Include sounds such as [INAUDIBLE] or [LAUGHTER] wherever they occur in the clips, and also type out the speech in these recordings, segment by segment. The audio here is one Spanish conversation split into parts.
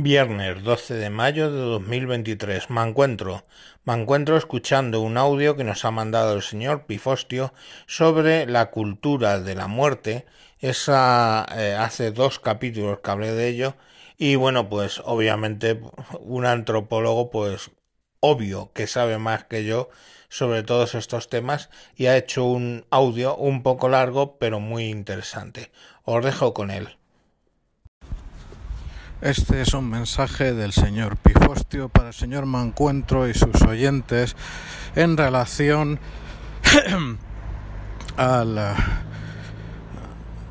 Viernes 12 de mayo de 2023. Me encuentro, me encuentro escuchando un audio que nos ha mandado el señor Pifostio sobre la cultura de la muerte. Esa eh, hace dos capítulos que hablé de ello y bueno, pues obviamente un antropólogo pues obvio que sabe más que yo sobre todos estos temas y ha hecho un audio un poco largo pero muy interesante. Os dejo con él. Este es un mensaje del señor Pifostio para el señor Mancuentro y sus oyentes en relación [CLEARS THROAT] al eh,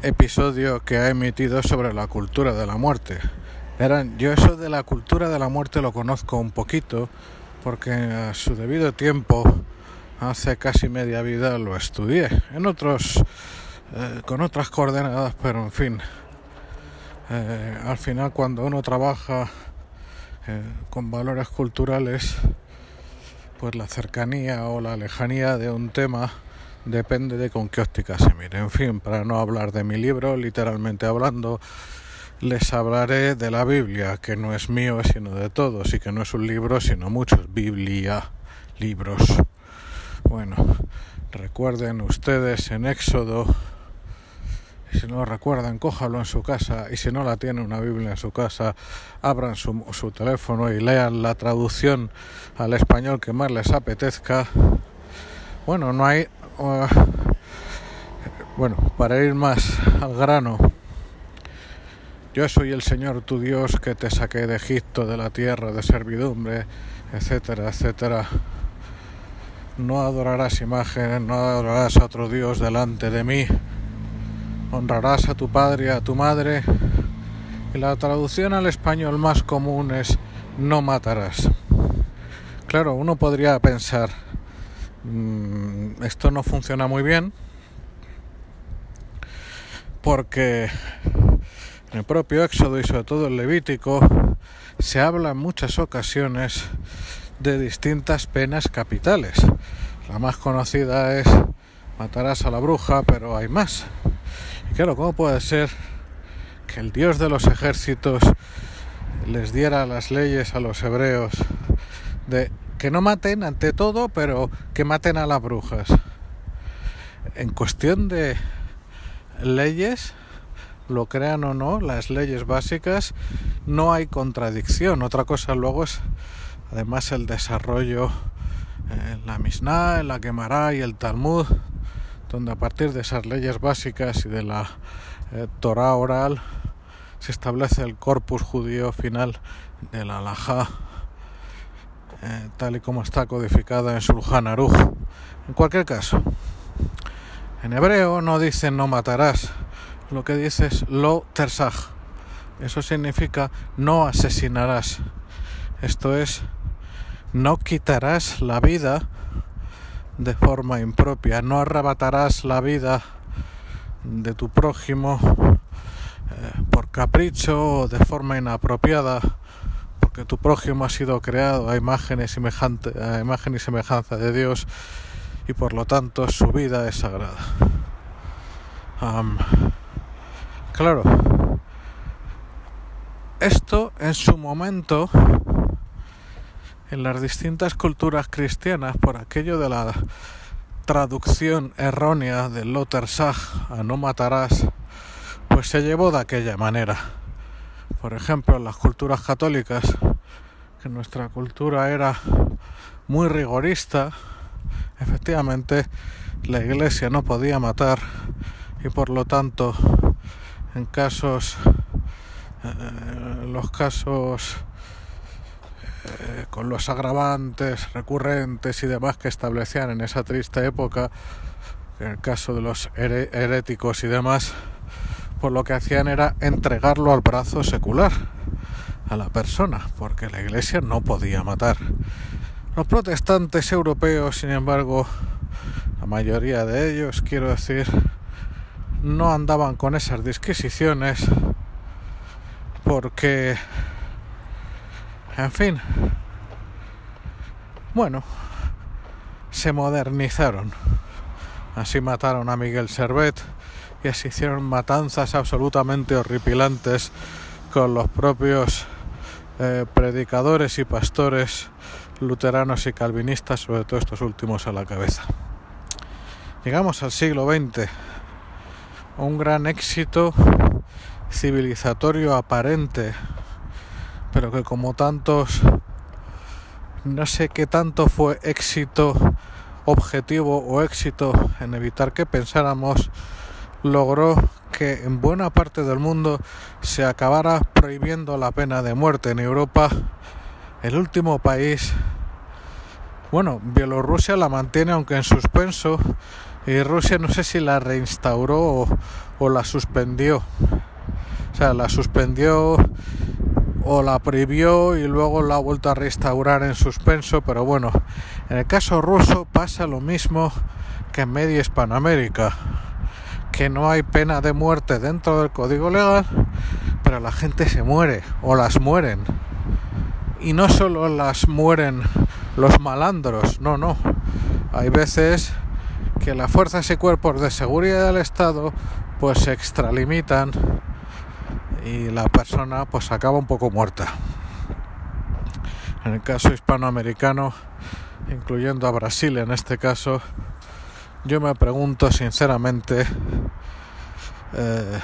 episodio que ha emitido sobre la cultura de la muerte. Verán, yo eso de la cultura de la muerte lo conozco un poquito porque a su debido tiempo, hace casi media vida, lo estudié en otros, eh, con otras coordenadas, pero en fin, eh, al final cuando uno trabaja eh, con valores culturales, pues la cercanía o la lejanía de un tema depende de con qué óptica se mire. En fin, para no hablar de mi libro, literalmente hablando, les hablaré de la Biblia, que no es mío, sino de todos, y que no es un libro, sino muchos. Biblia, libros. Bueno, recuerden ustedes en Éxodo si no recuerdan, cójalo en su casa. Y si no la tiene una Biblia en su casa, abran su, su teléfono y lean la traducción al español que más les apetezca. Bueno, no hay. Uh, bueno, para ir más al grano. Yo soy el Señor tu Dios que te saqué de Egipto, de la tierra de servidumbre, etcétera, etcétera. No adorarás imágenes, no adorarás a otro Dios delante de mí honrarás a tu padre y a tu madre. Y la traducción al español más común es no matarás. Claro, uno podría pensar, mmm, esto no funciona muy bien, porque en el propio Éxodo y sobre todo el Levítico se habla en muchas ocasiones de distintas penas capitales. La más conocida es matarás a la bruja, pero hay más. Y claro, ¿cómo puede ser que el Dios de los ejércitos les diera las leyes a los hebreos de que no maten ante todo, pero que maten a las brujas? En cuestión de leyes, lo crean o no, las leyes básicas, no hay contradicción. Otra cosa luego es además el desarrollo en la Mishnah, en la Gemara y el Talmud donde a partir de esas leyes básicas y de la eh, Torah oral se establece el corpus judío final de la halajá, eh, tal y como está codificada en Sulhan Aruj. En cualquier caso, en hebreo no dice no matarás, lo que dice es lo tersaj. Eso significa no asesinarás. Esto es, no quitarás la vida de forma impropia. No arrebatarás la vida de tu prójimo eh, por capricho o de forma inapropiada, porque tu prójimo ha sido creado a imagen y, semejante, a imagen y semejanza de Dios y por lo tanto su vida es sagrada. Claro, esto en su momento en las distintas culturas cristianas por aquello de la traducción errónea del Loter Sag a no matarás, pues se llevó de aquella manera. Por ejemplo, en las culturas católicas, que nuestra cultura era muy rigorista, efectivamente la iglesia no podía matar y por lo tanto en casos eh, los casos eh, con los agravantes recurrentes y demás que establecían en esa triste época, en el caso de los heréticos y demás, pues lo que hacían era entregarlo al brazo secular a la persona, porque la iglesia no podía matar. Los protestantes europeos, sin embargo, la mayoría de ellos, quiero decir, no andaban con esas disquisiciones porque en fin. Bueno, se modernizaron. Así mataron a Miguel Servet y así hicieron matanzas absolutamente horripilantes con los propios eh, predicadores y pastores luteranos y calvinistas, sobre todo estos últimos a la cabeza. Llegamos al siglo XX, un gran éxito civilizatorio aparente, pero que como tantos, no sé qué tanto fue éxito objetivo o éxito en evitar que pensáramos, logró que en buena parte del mundo se acabara prohibiendo la pena de muerte. En Europa, el último país, bueno, Bielorrusia la mantiene aunque en suspenso y Rusia no sé si la reinstauró o, la suspendió. O sea, la suspendió o la prohibió y luego la ha vuelto a restaurar en suspenso, pero bueno, en el caso ruso pasa lo mismo que en media Hispanoamérica, que no hay pena de muerte dentro del código legal, pero la gente se muere o las mueren. Y no solo las mueren los malandros, no, no. Hay veces que las fuerzas y cuerpos de seguridad del Estado pues se extralimitan y la persona pues acaba un poco muerta. En el caso hispanoamericano, incluyendo a Brasil en este caso, yo me pregunto sinceramente eh,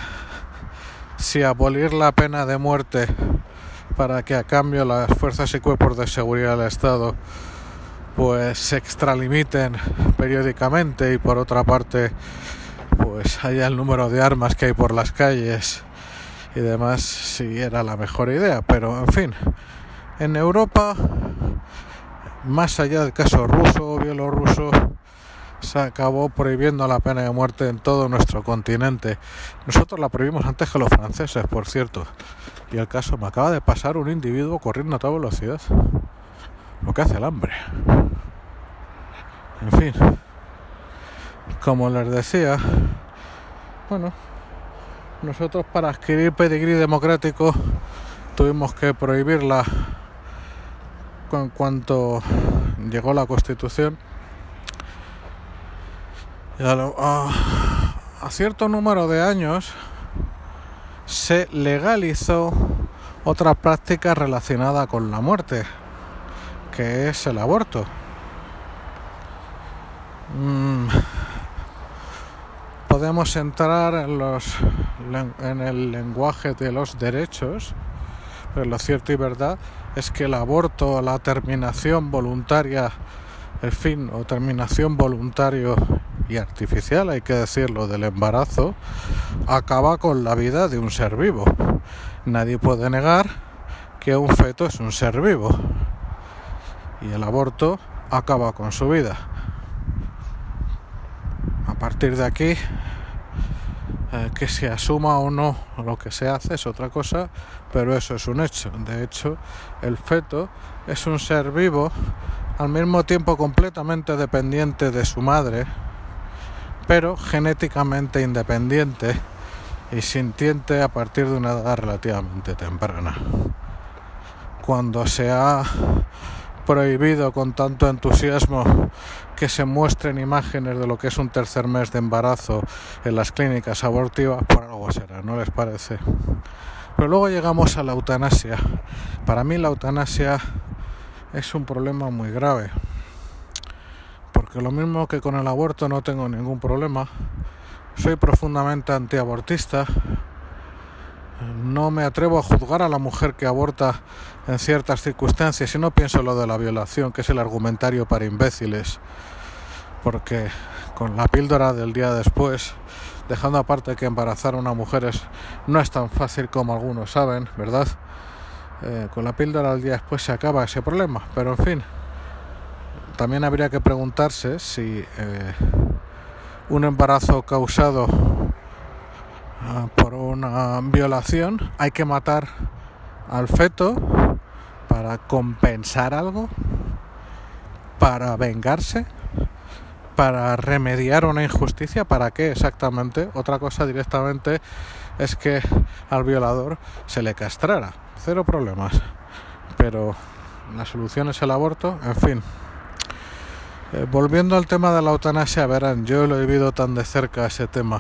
si abolir la pena de muerte para que a cambio las fuerzas y cuerpos de seguridad del Estado pues se extralimiten periódicamente y por otra parte pues haya el número de armas que hay por las calles y demás si era la mejor idea. Pero en fin, en Europa, más allá del caso ruso o bielorruso, se acabó prohibiendo la pena de muerte en todo nuestro continente. Nosotros la prohibimos antes que los franceses, por cierto. Y el caso me acaba de pasar un individuo corriendo a toda velocidad. Lo que hace el hambre. En fin, como les decía, bueno, nosotros para adquirir pedigrí democrático tuvimos que prohibirla en cuanto llegó la constitución. a, a cierto número de años se legalizó otra práctica relacionada con la muerte, que es el aborto. Mm, podemos entrar en, los, en el lenguaje de los derechos, pero lo cierto y verdad es que el aborto, la terminación voluntaria, el fin o terminación voluntario y artificial, hay que decirlo, del embarazo, acaba con la vida de un ser vivo. Nadie puede negar que un feto es un ser vivo y el aborto acaba con su vida. Partir de aquí, eh, que se asuma o no lo que se hace es otra cosa, pero eso es un hecho. De hecho, el feto es un ser vivo, al mismo tiempo completamente dependiente de su madre, pero genéticamente independiente y sintiente a partir de una edad relativamente temprana. Cuando se ha prohibido con tanto entusiasmo que se muestren imágenes de lo que es un tercer mes de embarazo en las clínicas abortivas, por algo será, ¿no les parece? Pero luego llegamos a la eutanasia. Para mí la eutanasia es un problema muy grave. Porque lo mismo que con el aborto no tengo ningún problema, soy profundamente antiabortista no me atrevo a juzgar a la mujer que aborta en ciertas circunstancias y no pienso lo de la violación, que es el argumentario para imbéciles, porque con la píldora del día después, dejando aparte que embarazar a una mujer no es tan fácil como algunos saben, ¿verdad? Eh, con la píldora del día después se acaba ese problema, pero en fin, también habría que preguntarse si eh, un embarazo causado Ah, por una violación, hay que matar al feto para compensar algo, para vengarse, para remediar una injusticia, ¿para qué exactamente? Otra cosa directamente es que al violador se le castrara, cero problemas, pero la solución es el aborto, en fin. Eh, volviendo al tema de la eutanasia, verán, yo lo he vivido tan de cerca ese tema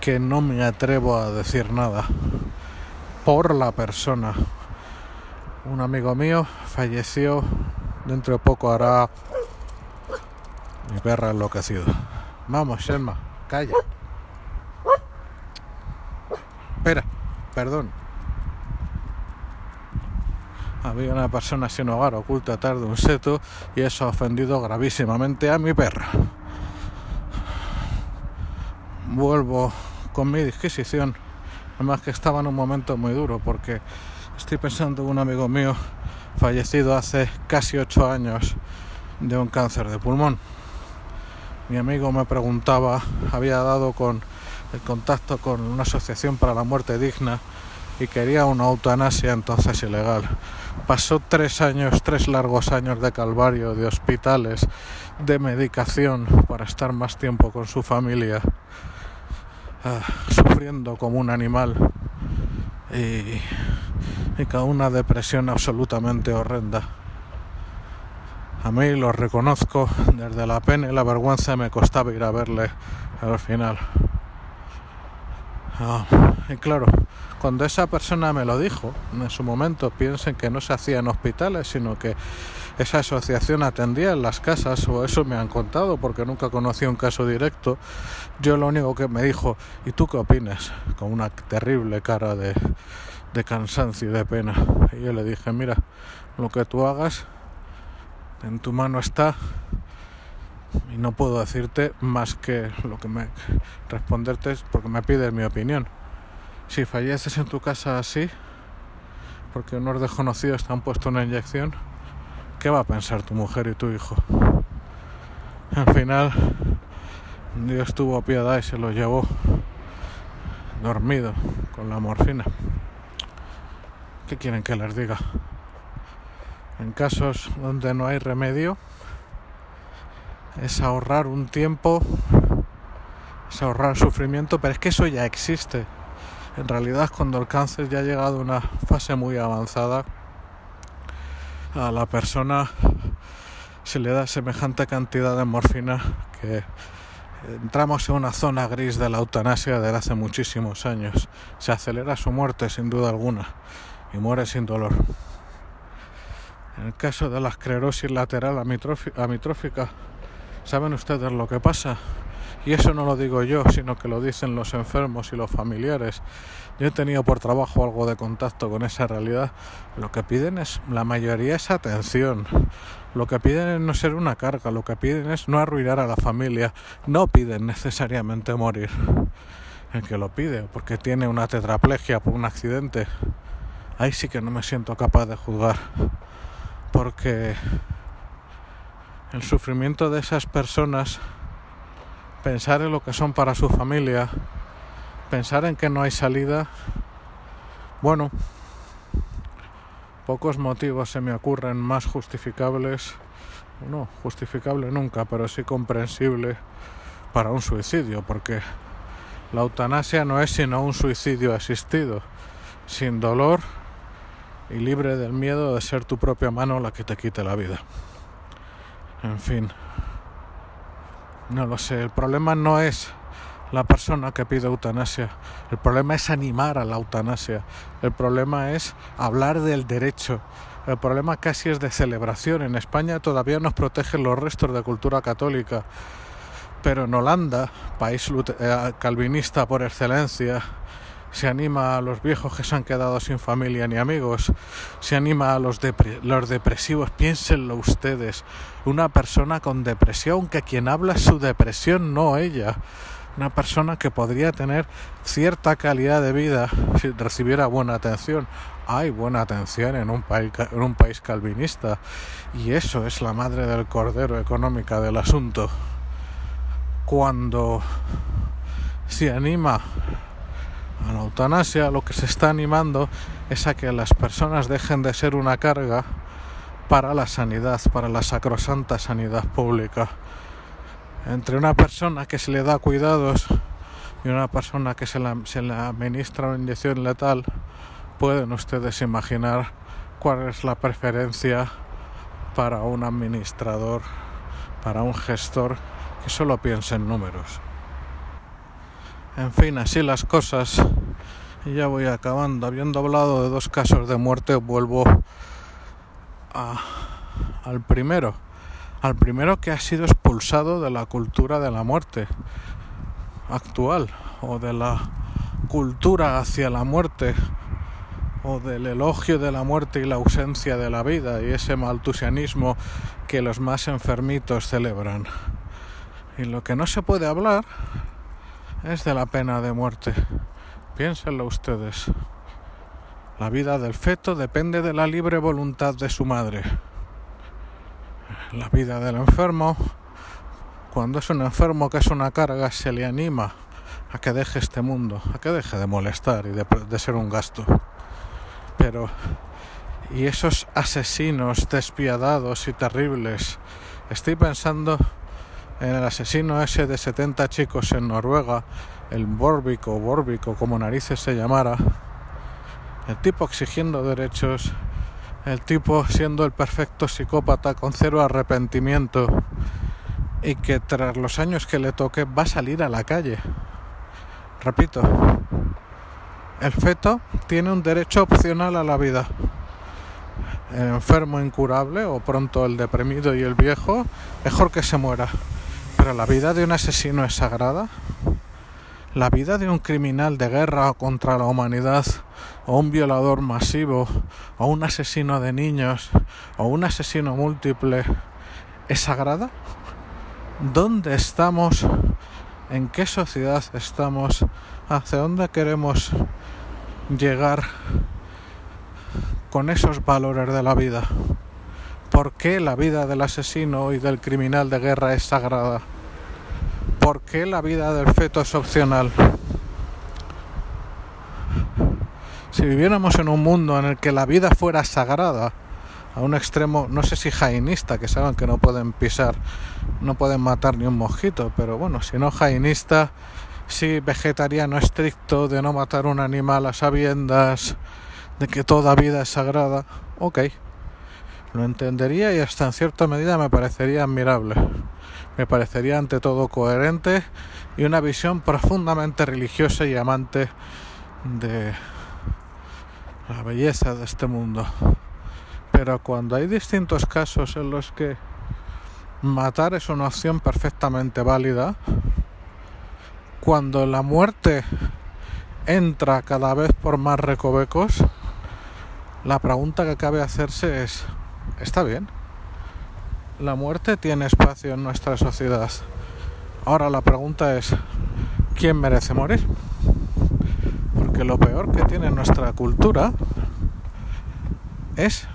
que no me atrevo a decir nada por la persona un amigo mío falleció dentro de poco hará mi perra enloquecido. Vamos, Shelma, calla. Espera, perdón. Había una persona sin hogar oculta atrás de un seto y eso ha ofendido gravísimamente a mi perra. Vuelvo con mi disquisición, además que estaba en un momento muy duro porque estoy pensando en un amigo mío fallecido hace casi ocho años de un cáncer de pulmón. Mi amigo me preguntaba, había dado con el contacto con una asociación para la muerte digna y quería una eutanasia entonces ilegal. Pasó tres años, tres largos años de calvario, de hospitales, de medicación para estar más tiempo con su familia, ah, sufriendo como un animal y, y con una depresión absolutamente horrenda. A mí lo reconozco, desde la pena y la vergüenza me costaba ir a verle al final. Ah, y claro, cuando esa persona me lo dijo, en su momento piensen que no se hacía en hospitales, sino que esa asociación atendía en las casas, o eso me han contado, porque nunca conocí un caso directo. Yo lo único que me dijo, ¿y tú qué opinas? Con una terrible cara de, de cansancio y de pena. Y yo le dije, mira, lo que tú hagas en tu mano está y no puedo decirte más que lo que me responderte es porque me pides mi opinión. Si falleces en tu casa así, porque unos desconocidos te han puesto una inyección, ¿qué va a pensar tu mujer y tu hijo? Al final, Dios tuvo piedad y se lo llevó dormido con la morfina. ¿Qué quieren que les diga? En casos donde no hay remedio es ahorrar un tiempo, es ahorrar sufrimiento, pero es que eso ya existe. En realidad cuando el cáncer ya ha llegado a una fase muy avanzada, a la persona se le da semejante cantidad de morfina que entramos en una zona gris de la eutanasia desde hace muchísimos años. Se acelera su muerte sin duda alguna y muere sin dolor. En el caso de la esclerosis lateral amitrófica, ¿saben ustedes lo que pasa? Y eso no lo digo yo, sino que lo dicen los enfermos y los familiares. Yo he tenido por trabajo algo de contacto con esa realidad. Lo que piden es, la mayoría es atención. Lo que piden es no ser una carga, lo que piden es no arruinar a la familia. No piden necesariamente morir. El que lo pide, porque tiene una tetraplegia por un accidente, ahí sí que no me siento capaz de juzgar porque el sufrimiento de esas personas, pensar en lo que son para su familia, pensar en que no hay salida, bueno, pocos motivos se me ocurren más justificables, no justificable nunca, pero sí comprensible para un suicidio, porque la eutanasia no es sino un suicidio asistido, sin dolor y libre del miedo de ser tu propia mano la que te quite la vida. En fin, no lo sé, el problema no es la persona que pide eutanasia, el problema es animar a la eutanasia, el problema es hablar del derecho, el problema casi es de celebración. En España todavía nos protegen los restos de cultura católica, pero en Holanda, país eh, calvinista por excelencia, se anima a los viejos que se han quedado sin familia ni amigos, se anima a los, depresivos, piénsenlo ustedes, una persona con depresión, que quien habla es su depresión, no ella, una persona que podría tener cierta calidad de vida si recibiera buena atención. Hay buena atención en un país, en un país calvinista y eso es la madre del cordero económica del asunto. Cuando se anima a la eutanasia lo que se está animando es a que las personas dejen de ser una carga para la sanidad, para la sacrosanta sanidad pública. Entre una persona que se le da cuidados y una persona que se, se le administra una inyección letal, pueden ustedes imaginar cuál es la preferencia para un administrador, para un gestor que solo piense en números. En fin, así las cosas. Y ya voy acabando. Habiendo hablado de dos casos de muerte, vuelvo al primero, al primero que ha sido expulsado de la cultura de la muerte actual o de la cultura hacia la muerte o del elogio de la muerte y la ausencia de la vida y ese maltusianismo que los más enfermitos celebran. Y lo que no se puede hablar es de la pena de muerte. Piénsenlo ustedes. La vida del feto depende de la libre voluntad de su madre. La vida del enfermo, cuando es un enfermo que es una carga, se le anima a que deje este mundo, a que deje de molestar y de, ser un gasto. Pero, y esos asesinos despiadados y terribles, estoy pensando en el asesino ese de 70 chicos en Noruega, el Borbik o Borbik o como narices se llamara, el tipo exigiendo derechos, el tipo siendo el perfecto psicópata con cero arrepentimiento y que tras los años que le toque va a salir a la calle. Repito, el feto tiene un derecho opcional a la vida. El enfermo incurable o pronto el deprimido y el viejo, mejor que se muera. Pero la vida de un asesino es sagrada. La vida de un criminal de guerra contra la humanidad, o un violador masivo, o un asesino de niños, o un asesino múltiple, ¿es sagrada? ¿Dónde estamos? ¿En qué sociedad estamos? ¿Hacia dónde queremos llegar con esos valores de la vida? ¿Por qué la vida del asesino y del criminal de guerra es sagrada? ¿Por qué la vida del feto es opcional? Si viviéramos en un mundo en el que la vida fuera sagrada, a un extremo, no sé si jainista, que saben que no pueden pisar, no pueden matar ni un mosquito, pero bueno, si no jainista, si vegetariano estricto, de no matar un animal a sabiendas, de que toda vida es sagrada, ok, lo entendería y hasta en cierta medida me parecería admirable me parecería ante todo coherente y una visión profundamente religiosa y amante de la belleza de este mundo. Pero cuando hay distintos casos en los que matar es una opción perfectamente válida, cuando la muerte entra cada vez por más recovecos, la pregunta que cabe hacerse es, ¿está bien? la muerte tiene espacio en nuestra sociedad. Ahora la pregunta es, ¿quién merece morir? Porque lo peor que tiene nuestra cultura es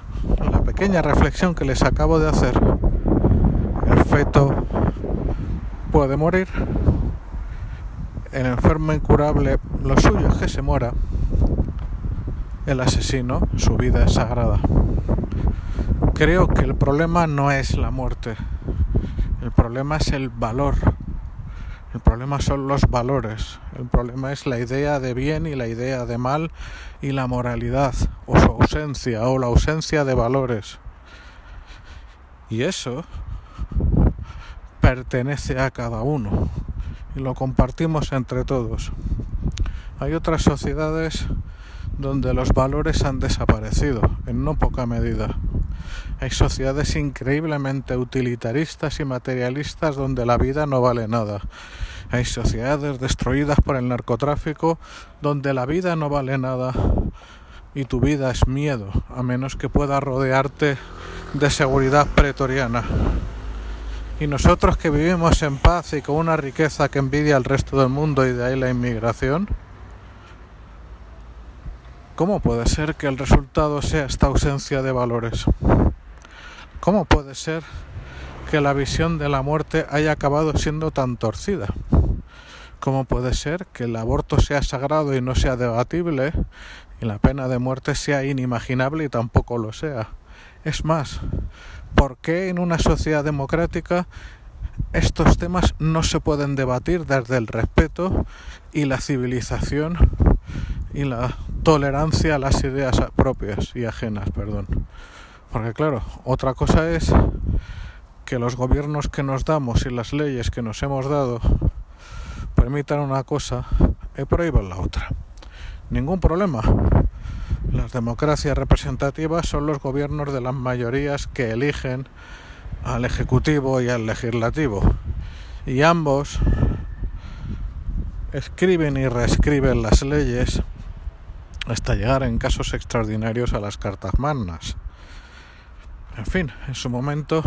la pequeña reflexión que les acabo de hacer. El feto puede morir, el enfermo incurable, lo suyo es que se muera, el asesino, su vida es sagrada. Creo que el problema no es la muerte, el problema es el valor, el problema son los valores, el problema es la idea de bien y la idea de mal y la moralidad o su ausencia o la ausencia de valores. Y eso pertenece a cada uno y lo compartimos entre todos. Hay otras sociedades donde los valores han desaparecido en no poca medida. Hay sociedades increíblemente utilitaristas y materialistas donde la vida no vale nada. Hay sociedades destruidas por el narcotráfico donde la vida no vale nada y tu vida es miedo, a menos que pueda rodearte de seguridad pretoriana. Y nosotros que vivimos en paz y con una riqueza que envidia al resto del mundo y de ahí la inmigración, ¿cómo puede ser que el resultado sea esta ausencia de valores? ¿Cómo puede ser que la visión de la muerte haya acabado siendo tan torcida? ¿Cómo puede ser que el aborto sea sagrado y no sea debatible y la pena de muerte sea inimaginable y tampoco lo sea? Es más, ¿por qué en una sociedad democrática estos temas no se pueden debatir desde el respeto y la civilización y la tolerancia a las ideas propias y ajenas, perdón? Porque claro, otra cosa es que los gobiernos que nos damos y las leyes que nos hemos dado permitan una cosa y prohíban la otra. Ningún problema. Las democracias representativas son los gobiernos de las mayorías que eligen al Ejecutivo y al Legislativo. Y ambos escriben y reescriben las leyes hasta llegar en casos extraordinarios a las cartas magnas. En fin, en su momento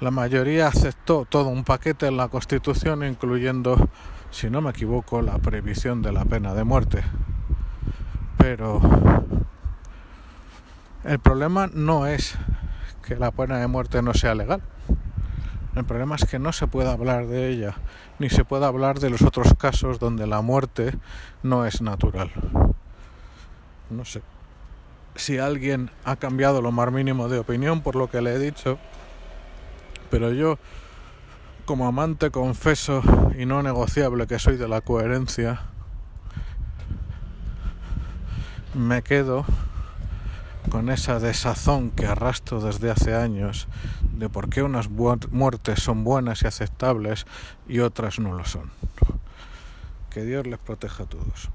la mayoría aceptó todo un paquete en la Constitución, incluyendo, si no me equivoco, la prohibición de la pena de muerte. Pero el problema no es que la pena de muerte no sea legal. El problema es que no se puede hablar de ella, ni se puede hablar de los otros casos donde la muerte no es natural. No sé si alguien ha cambiado lo más mínimo de opinión por lo que le he dicho, pero yo, como amante confeso y no negociable que soy de la coherencia, me quedo con esa desazón que arrastro desde hace años de por qué unas muertes son buenas y aceptables y otras no lo son. Que Dios les proteja a todos.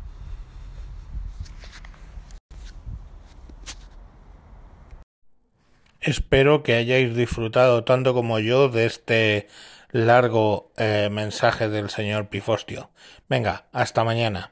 Espero que hayáis disfrutado tanto como yo de este largo eh, mensaje del señor Pifostio. Venga, hasta mañana.